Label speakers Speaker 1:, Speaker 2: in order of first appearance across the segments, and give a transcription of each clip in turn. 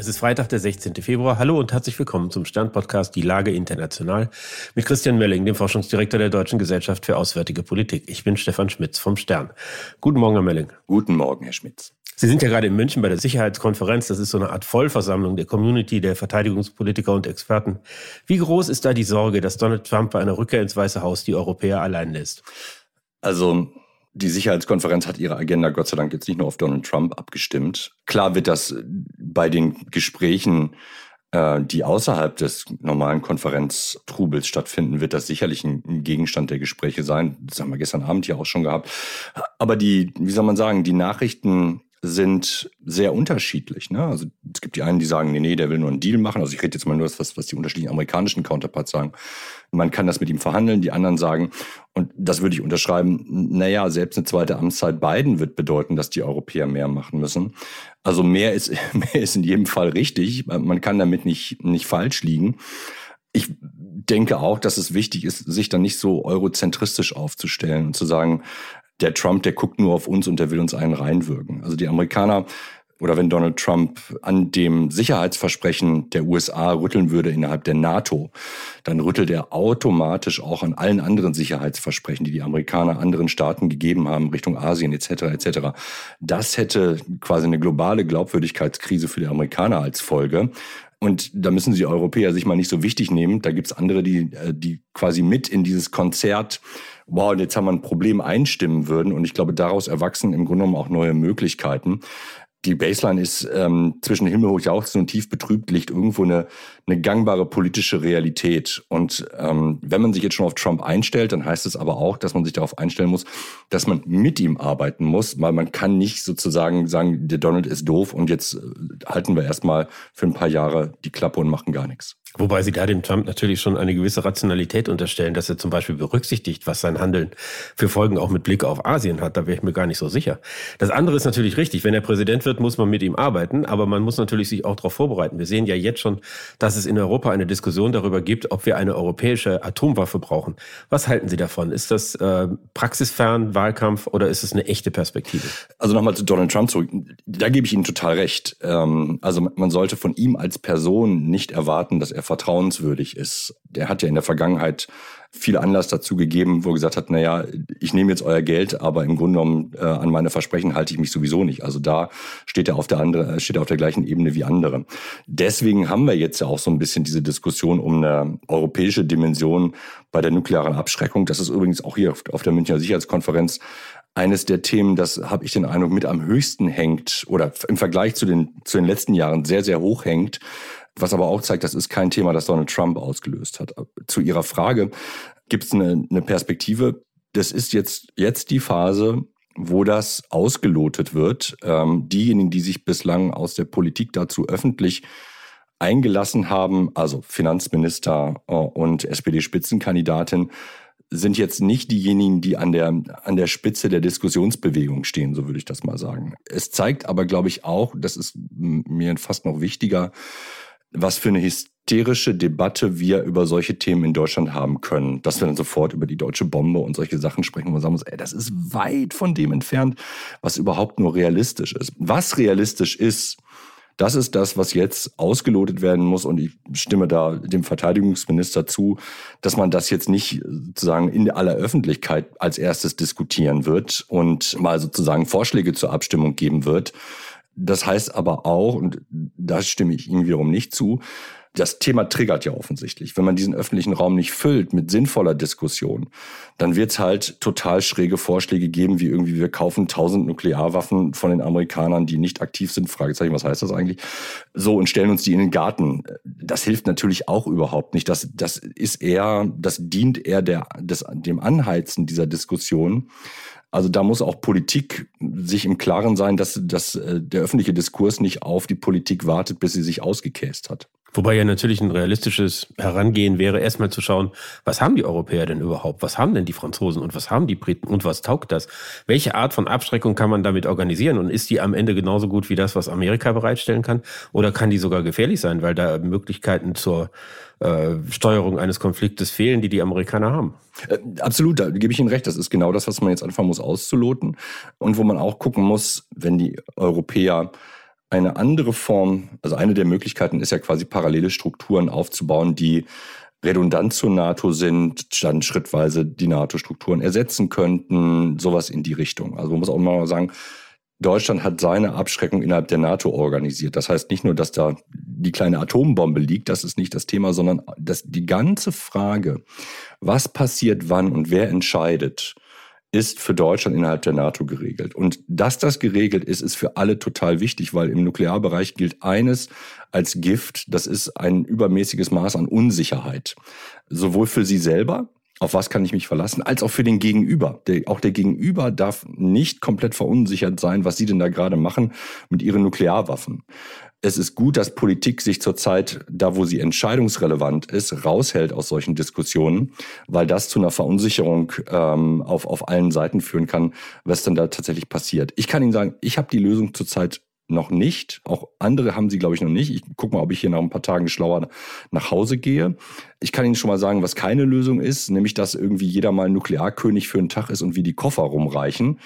Speaker 1: Es ist Freitag, der 16. Februar. Hallo und herzlich willkommen zum Stern-Podcast Die Lage international mit Christian Melling, dem Forschungsdirektor der Deutschen Gesellschaft für Auswärtige Politik. Ich bin Stefan Schmitz vom Stern. Guten Morgen, Herr Melling.
Speaker 2: Guten Morgen, Herr Schmitz.
Speaker 1: Sie sind ja gerade in München bei der Sicherheitskonferenz. Das ist so eine Art Vollversammlung der Community, der Verteidigungspolitiker und Experten. Wie groß ist da die Sorge, dass Donald Trump bei einer Rückkehr ins Weiße Haus die Europäer allein lässt?
Speaker 2: Also die Sicherheitskonferenz hat ihre Agenda Gott sei Dank jetzt nicht nur auf Donald Trump abgestimmt. Klar wird das bei den Gesprächen, äh, die außerhalb des normalen Konferenztrubels stattfinden, wird das sicherlich ein Gegenstand der Gespräche sein. Das haben wir gestern Abend ja auch schon gehabt. Aber die, wie soll man sagen, die Nachrichten sind sehr unterschiedlich. Ne? Also es gibt die einen, die sagen, nee, nee, der will nur einen Deal machen. Also ich rede jetzt mal nur das, was, was die unterschiedlichen amerikanischen Counterparts sagen. Man kann das mit ihm verhandeln. Die anderen sagen, und das würde ich unterschreiben, naja, selbst eine zweite Amtszeit Biden wird bedeuten, dass die Europäer mehr machen müssen. Also mehr ist, mehr ist in jedem Fall richtig. Man kann damit nicht, nicht falsch liegen. Ich denke auch, dass es wichtig ist, sich dann nicht so eurozentristisch aufzustellen und zu sagen, der Trump, der guckt nur auf uns und der will uns einen reinwirken. Also die Amerikaner oder wenn Donald Trump an dem Sicherheitsversprechen der USA rütteln würde innerhalb der NATO, dann rüttelt er automatisch auch an allen anderen Sicherheitsversprechen, die die Amerikaner anderen Staaten gegeben haben, Richtung Asien etc. etc. Das hätte quasi eine globale Glaubwürdigkeitskrise für die Amerikaner als Folge. Und da müssen sie Europäer sich mal nicht so wichtig nehmen. Da gibt's andere, die, äh, die quasi mit in dieses Konzert wow, und jetzt haben wir ein Problem einstimmen würden. Und ich glaube, daraus erwachsen im Grunde genommen auch neue Möglichkeiten. Die Baseline ist ähm, zwischen himmelhoch jauchzen und tief betrübt liegt irgendwo eine, eine gangbare politische Realität. Und ähm, wenn man sich jetzt schon auf Trump einstellt, dann heißt es aber auch, dass man sich darauf einstellen muss, dass man mit ihm arbeiten muss, weil man kann nicht sozusagen sagen, der Donald ist doof und jetzt äh, halten wir erstmal für ein paar Jahre die Klappe und machen gar nichts.
Speaker 1: Wobei Sie da dem Trump natürlich schon eine gewisse Rationalität unterstellen, dass er zum Beispiel berücksichtigt, was sein Handeln für Folgen auch mit Blick auf Asien hat. Da wäre ich mir gar nicht so sicher. Das andere ist natürlich richtig. Wenn er Präsident wird, muss man mit ihm arbeiten, aber man muss natürlich sich auch darauf vorbereiten. Wir sehen ja jetzt schon, dass es in Europa eine Diskussion darüber gibt, ob wir eine europäische Atomwaffe brauchen. Was halten Sie davon? Ist das äh, praxisfern, Wahlkampf oder ist es eine echte Perspektive?
Speaker 2: Also nochmal zu Donald Trump zurück. Da gebe ich Ihnen total recht. Ähm, also man sollte von ihm als Person nicht erwarten, dass er er vertrauenswürdig ist. Der hat ja in der Vergangenheit viel Anlass dazu gegeben, wo er gesagt hat, naja, ich nehme jetzt euer Geld, aber im Grunde genommen äh, an meine Versprechen halte ich mich sowieso nicht. Also da steht er auf der andere, steht er auf der gleichen Ebene wie andere. Deswegen haben wir jetzt ja auch so ein bisschen diese Diskussion um eine europäische Dimension bei der nuklearen Abschreckung. Das ist übrigens auch hier auf der Münchner Sicherheitskonferenz eines der Themen, das habe ich den Eindruck mit am höchsten hängt oder im Vergleich zu den, zu den letzten Jahren sehr, sehr hoch hängt. Was aber auch zeigt, das ist kein Thema, das Donald Trump ausgelöst hat. Zu Ihrer Frage, gibt es eine, eine Perspektive? Das ist jetzt, jetzt die Phase, wo das ausgelotet wird. Ähm, diejenigen, die sich bislang aus der Politik dazu öffentlich eingelassen haben, also Finanzminister äh, und SPD-Spitzenkandidatin, sind jetzt nicht diejenigen, die an der, an der Spitze der Diskussionsbewegung stehen, so würde ich das mal sagen. Es zeigt aber, glaube ich, auch, das ist mir fast noch wichtiger, was für eine hysterische Debatte wir über solche Themen in Deutschland haben können. Dass wir dann sofort über die deutsche Bombe und solche Sachen sprechen und sagen uns, ey, das ist weit von dem entfernt, was überhaupt nur realistisch ist. Was realistisch ist, das ist das, was jetzt ausgelotet werden muss. Und ich stimme da dem Verteidigungsminister zu, dass man das jetzt nicht sozusagen in aller Öffentlichkeit als erstes diskutieren wird und mal sozusagen Vorschläge zur Abstimmung geben wird, das heißt aber auch, und da stimme ich Ihnen wiederum nicht zu, das Thema triggert ja offensichtlich. Wenn man diesen öffentlichen Raum nicht füllt mit sinnvoller Diskussion, dann wird es halt total schräge Vorschläge geben, wie irgendwie wir kaufen tausend Nuklearwaffen von den Amerikanern, die nicht aktiv sind. Fragezeichen, was heißt das eigentlich? So und stellen uns die in den Garten. Das hilft natürlich auch überhaupt nicht. Das, das ist eher, das dient eher der, des, dem Anheizen dieser Diskussion also da muss auch Politik sich im Klaren sein, dass, dass äh, der öffentliche Diskurs nicht auf die Politik wartet, bis sie sich ausgekäst hat.
Speaker 1: Wobei ja natürlich ein realistisches Herangehen wäre, erstmal zu schauen, was haben die Europäer denn überhaupt? Was haben denn die Franzosen und was haben die Briten und was taugt das? Welche Art von Abschreckung kann man damit organisieren? Und ist die am Ende genauso gut wie das, was Amerika bereitstellen kann? Oder kann die sogar gefährlich sein, weil da Möglichkeiten zur äh, Steuerung eines Konfliktes fehlen, die die Amerikaner haben?
Speaker 2: Äh, absolut, da gebe ich Ihnen recht. Das ist genau das, was man jetzt anfangen muss auszuloten und wo man auch gucken muss, wenn die Europäer Eine andere Form, also eine der Möglichkeiten ist ja quasi parallele Strukturen aufzubauen, die redundant zur NATO sind, dann schrittweise die NATO-Strukturen ersetzen könnten, sowas in die Richtung. Also man muss auch mal sagen, Deutschland hat seine Abschreckung innerhalb der NATO organisiert. Das heißt nicht nur, dass da die kleine Atombombe liegt, das ist nicht das Thema, sondern dass die ganze Frage, was passiert wann und wer entscheidet, ist für Deutschland innerhalb der NATO geregelt. Und dass das geregelt ist, ist für alle total wichtig, weil im Nuklearbereich gilt eines als Gift, das ist ein übermäßiges Maß an Unsicherheit. Sowohl für Sie selber, auf was kann ich mich verlassen, als auch für den Gegenüber. Der, auch der Gegenüber darf nicht komplett verunsichert sein, was Sie denn da gerade machen mit Ihren Nuklearwaffen es ist gut, dass Politik sich zurzeit, da wo sie entscheidungsrelevant ist, raushält aus solchen Diskussionen, weil das zu einer Verunsicherung ähm, auf, auf allen Seiten führen kann, was denn da tatsächlich passiert. Ich kann Ihnen sagen, ich habe die Lösung zurzeit noch nicht. Auch andere haben sie, glaube ich, noch nicht. Ich gucke mal, ob ich hier nach ein paar Tagen schlauer nach Hause gehe. Ich kann Ihnen schon mal sagen, was keine Lösung ist, nämlich dass irgendwie jeder mal Nuklearkönig für einen Tag ist und wie die Koffer rumreichen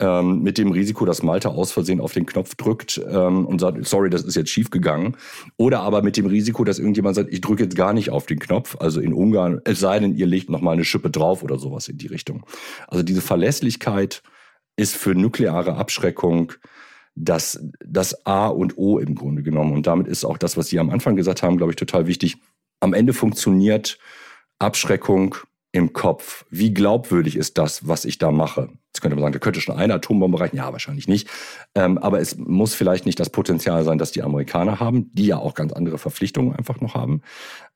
Speaker 2: ähm, mit dem Risiko, dass Malta aus Versehen auf den Knopf drückt ähm, und sagt, sorry, das ist jetzt schief gegangen. Oder aber mit dem Risiko, dass irgendjemand sagt, ich drücke jetzt gar nicht auf den Knopf. Also in Ungarn, es sei denn, ihr legt noch mal eine Schippe drauf oder sowas in die Richtung. Also diese Verlässlichkeit ist für nukleare Abschreckung das, das A und O im Grunde genommen. Und damit ist auch das, was Sie am Anfang gesagt haben, glaube ich, total wichtig. Am Ende funktioniert Abschreckung im Kopf. Wie glaubwürdig ist das, was ich da mache? Jetzt könnte man sagen, da könnte schon eine Atombombe reichen. Ja, wahrscheinlich nicht. Ähm, aber es muss vielleicht nicht das Potenzial sein, dass die Amerikaner haben, die ja auch ganz andere Verpflichtungen einfach noch haben.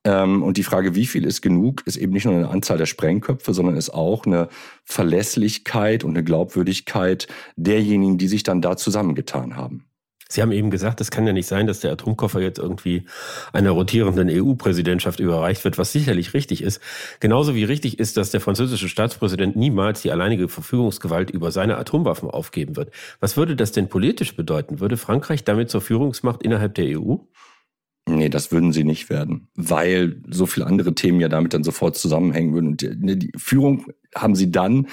Speaker 2: Ähm, und die Frage, wie viel ist genug, ist eben nicht nur eine Anzahl der Sprengköpfe, sondern ist auch eine Verlässlichkeit und eine Glaubwürdigkeit derjenigen, die sich dann da zusammengetan haben.
Speaker 1: Sie haben eben gesagt, es kann ja nicht sein, dass der Atomkoffer jetzt irgendwie einer rotierenden EU-Präsidentschaft überreicht wird, was sicherlich richtig ist. Genauso wie richtig ist, dass der französische Staatspräsident niemals die alleinige Verfügungsgewalt über seine Atomwaffen aufgeben wird. Was würde das denn politisch bedeuten? Würde Frankreich damit zur Führungsmacht innerhalb der EU?
Speaker 2: Nee, das würden sie nicht werden, weil so viele andere Themen ja damit dann sofort zusammenhängen würden. Und die, ne, die Führung haben sie dann,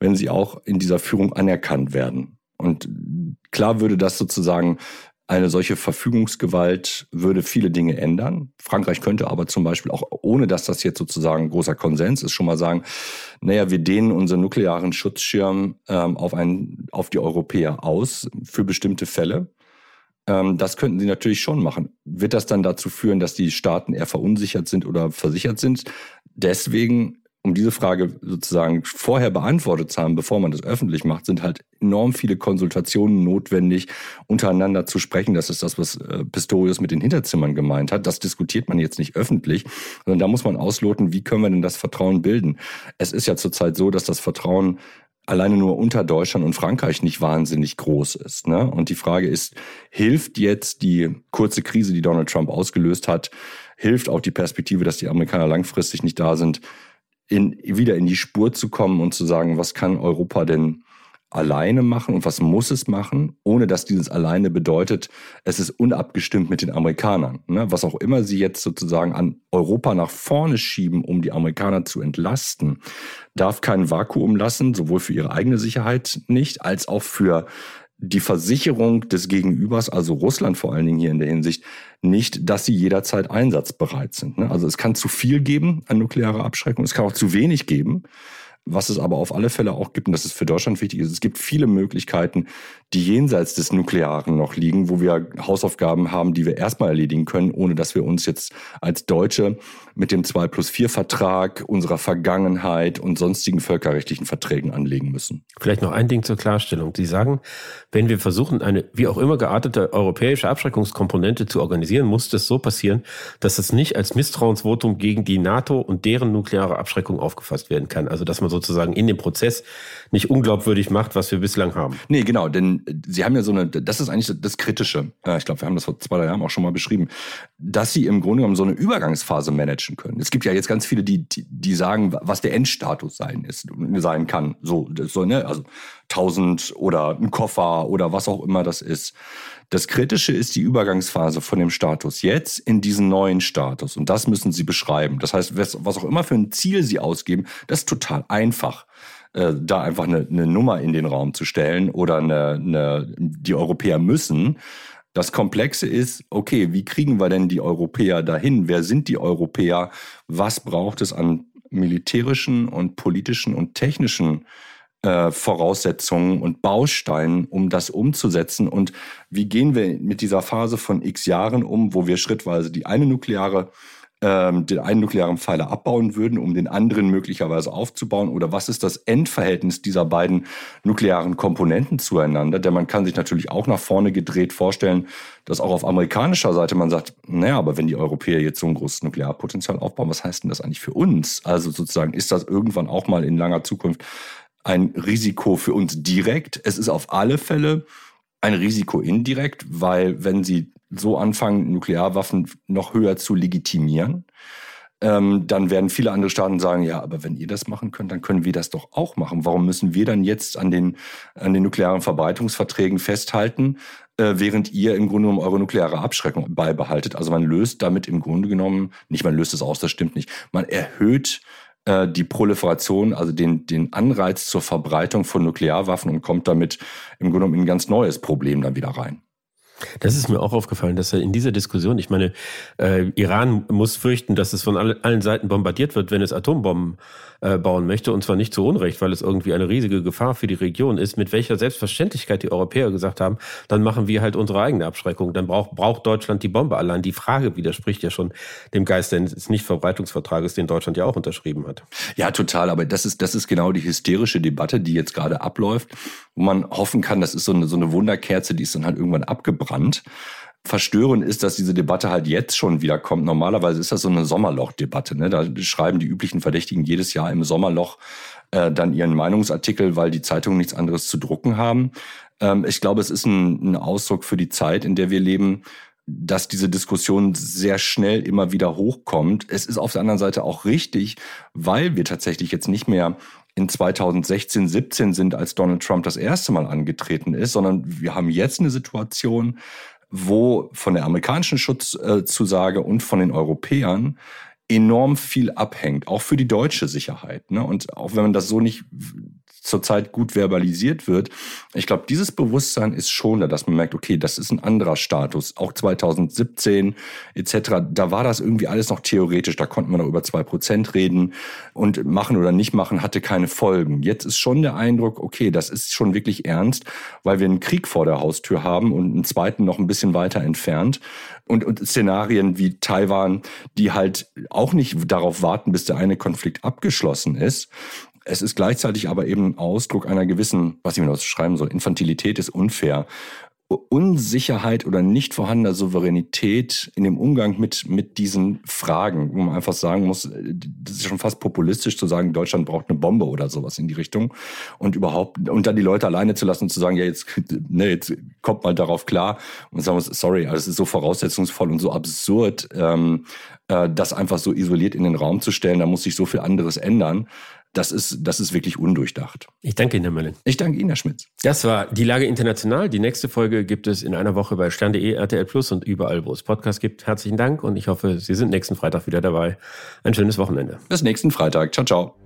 Speaker 2: wenn sie auch in dieser Führung anerkannt werden. Und Klar würde das sozusagen eine solche Verfügungsgewalt würde viele Dinge ändern. Frankreich könnte aber zum Beispiel auch, ohne dass das jetzt sozusagen großer Konsens ist, schon mal sagen, naja, wir dehnen unseren nuklearen Schutzschirm ähm, auf, einen, auf die Europäer aus für bestimmte Fälle. Ähm, das könnten sie natürlich schon machen. Wird das dann dazu führen, dass die Staaten eher verunsichert sind oder versichert sind? Deswegen um diese Frage sozusagen vorher beantwortet zu haben, bevor man das öffentlich macht, sind halt enorm viele Konsultationen notwendig, untereinander zu sprechen. Das ist das, was äh, Pistorius mit den Hinterzimmern gemeint hat. Das diskutiert man jetzt nicht öffentlich, sondern da muss man ausloten, wie können wir denn das Vertrauen bilden. Es ist ja zurzeit so, dass das Vertrauen alleine nur unter Deutschland und Frankreich nicht wahnsinnig groß ist. Ne? Und die Frage ist, hilft jetzt die kurze Krise, die Donald Trump ausgelöst hat, hilft auch die Perspektive, dass die Amerikaner langfristig nicht da sind, in, wieder in die Spur zu kommen und zu sagen, was kann Europa denn alleine machen und was muss es machen, ohne dass dieses alleine bedeutet, es ist unabgestimmt mit den Amerikanern. Ne? Was auch immer sie jetzt sozusagen an Europa nach vorne schieben, um die Amerikaner zu entlasten, darf kein Vakuum lassen, sowohl für ihre eigene Sicherheit nicht, als auch für die Versicherung des Gegenübers, also Russland vor allen Dingen hier in der Hinsicht, nicht, dass sie jederzeit einsatzbereit sind. Ne? Also es kann zu viel geben an nuklearer Abschreckung, es kann auch zu wenig geben. Was es aber auf alle Fälle auch gibt, und das ist für Deutschland wichtig, ist, es gibt viele Möglichkeiten, die jenseits des Nuklearen noch liegen, wo wir Hausaufgaben haben, die wir erstmal erledigen können, ohne dass wir uns jetzt als Deutsche mit dem 2 plus 4 Vertrag, unserer Vergangenheit und sonstigen völkerrechtlichen Verträgen anlegen müssen.
Speaker 1: Vielleicht noch ein Ding zur Klarstellung. Sie sagen, wenn wir versuchen, eine wie auch immer geartete europäische Abschreckungskomponente zu organisieren, muss das so passieren, dass es nicht als Misstrauensvotum gegen die NATO und deren nukleare Abschreckung aufgefasst werden kann. Also dass man sozusagen in dem Prozess nicht unglaubwürdig macht, was wir bislang haben.
Speaker 2: Nee, genau, denn Sie haben ja so eine, das ist eigentlich das Kritische. Ich glaube, wir haben das vor zwei, drei Jahren auch schon mal beschrieben, dass Sie im Grunde genommen so eine Übergangsphase managen können. Es gibt ja jetzt ganz viele, die, die, die sagen, was der Endstatus sein ist, sein kann. So, so ne, also 1000 oder ein Koffer oder was auch immer das ist. Das Kritische ist die Übergangsphase von dem Status jetzt in diesen neuen Status. Und das müssen Sie beschreiben. Das heißt, was auch immer für ein Ziel Sie ausgeben, das ist total einfach äh, da einfach eine, eine Nummer in den Raum zu stellen oder eine, eine, die Europäer müssen Das Komplexe ist, okay, wie kriegen wir denn die Europäer dahin? Wer sind die Europäer? Was braucht es an militärischen und politischen und technischen äh, Voraussetzungen und Bausteinen, um das umzusetzen? Und wie gehen wir mit dieser Phase von x Jahren um, wo wir schrittweise die eine nukleare ähm, den einen nuklearen Pfeiler abbauen würden, um den anderen möglicherweise aufzubauen? Oder was ist das Endverhältnis dieser beiden nuklearen Komponenten zueinander? Denn man kann sich natürlich auch nach vorne gedreht vorstellen, dass auch auf amerikanischer Seite man sagt, naja, aber wenn die Europäer jetzt so ein großes Nuklearpotenzial aufbauen, was heißt denn das eigentlich für uns? Also sozusagen, ist das irgendwann auch mal in langer Zukunft ein Risiko für uns direkt? Es ist auf alle Fälle ein Risiko indirekt, weil wenn sie so anfangen, Nuklearwaffen noch höher zu legitimieren, ähm, dann werden viele andere Staaten sagen, ja, aber wenn ihr das machen könnt, dann können wir das doch auch machen. Warum müssen wir dann jetzt an den, an den nuklearen Verbreitungsverträgen festhalten, äh, während ihr im Grunde genommen eure nukleare Abschreckung beibehaltet? Also man löst damit im Grunde genommen, nicht man löst es aus, das stimmt nicht, man erhöht äh, die Proliferation, also den, den Anreiz zur Verbreitung von Nuklearwaffen und kommt damit im Grunde genommen in ein ganz neues Problem dann wieder rein.
Speaker 1: Das ist mir auch aufgefallen, dass er in dieser Diskussion, ich meine, äh, Iran muss fürchten, dass es von alle, allen Seiten bombardiert wird, wenn es Atombomben äh, bauen möchte, und zwar nicht zu Unrecht, weil es irgendwie eine riesige Gefahr für die Region ist, mit welcher Selbstverständlichkeit die Europäer gesagt haben, dann machen wir halt unsere eigene Abschreckung, dann braucht, braucht Deutschland die Bombe. Allein die Frage widerspricht ja schon dem Geist des Nichtverbreitungsvertrages, den Deutschland ja auch unterschrieben hat.
Speaker 2: Ja, total, aber das ist, das ist genau die hysterische Debatte, die jetzt gerade abläuft, wo man hoffen kann, das ist so eine, so eine Wunderkerze, die ist dann halt irgendwann abgebrannt verstörend ist, dass diese Debatte halt jetzt schon wieder kommt. Normalerweise ist das so eine Sommerloch-Debatte. Ne? Da schreiben die üblichen Verdächtigen jedes Jahr im Sommerloch äh, dann ihren Meinungsartikel, weil die Zeitungen nichts anderes zu drucken haben. Ähm, ich glaube, es ist ein, ein Ausdruck für die Zeit, in der wir leben, dass diese Diskussion sehr schnell immer wieder hochkommt. Es ist auf der anderen Seite auch richtig, weil wir tatsächlich jetzt nicht mehr in 2016, 17 sind, als Donald Trump das erste Mal angetreten ist, sondern wir haben jetzt eine Situation, wo von der amerikanischen Schutzzusage und von den Europäern enorm viel abhängt, auch für die deutsche Sicherheit. Ne? Und auch wenn man das so nicht zurzeit gut verbalisiert wird. Ich glaube, dieses Bewusstsein ist schon da, dass man merkt, okay, das ist ein anderer Status. Auch 2017 etc., da war das irgendwie alles noch theoretisch. Da konnte man noch über zwei Prozent reden und machen oder nicht machen hatte keine Folgen. Jetzt ist schon der Eindruck, okay, das ist schon wirklich ernst, weil wir einen Krieg vor der Haustür haben und einen zweiten noch ein bisschen weiter entfernt. Und, und Szenarien wie Taiwan, die halt auch nicht darauf warten, bis der eine Konflikt abgeschlossen ist, es ist gleichzeitig aber eben Ausdruck einer gewissen, was ich mir noch schreiben soll, Infantilität ist unfair. Unsicherheit oder nicht vorhandener Souveränität in dem Umgang mit, mit diesen Fragen, wo man einfach sagen muss, das ist schon fast populistisch zu sagen, Deutschland braucht eine Bombe oder sowas in die Richtung. Und überhaupt, und dann die Leute alleine zu lassen und zu sagen, ja, jetzt, ne, jetzt kommt mal darauf klar und sagen muss, sorry, also es ist so voraussetzungsvoll und so absurd, ähm, äh, das einfach so isoliert in den Raum zu stellen, da muss sich so viel anderes ändern das ist, das ist wirklich undurchdacht.
Speaker 1: Ich danke Ihnen, Herr Möllin.
Speaker 2: Ich danke Ihnen, Herr Schmitz.
Speaker 1: Das war die Lage international. Die nächste Folge gibt es in einer Woche bei stern.de, RTL Plus und überall, wo es Podcasts gibt. Herzlichen Dank und ich hoffe, Sie sind nächsten Freitag wieder dabei. Ein schönes Wochenende.
Speaker 2: Bis nächsten Freitag. Ciao, ciao.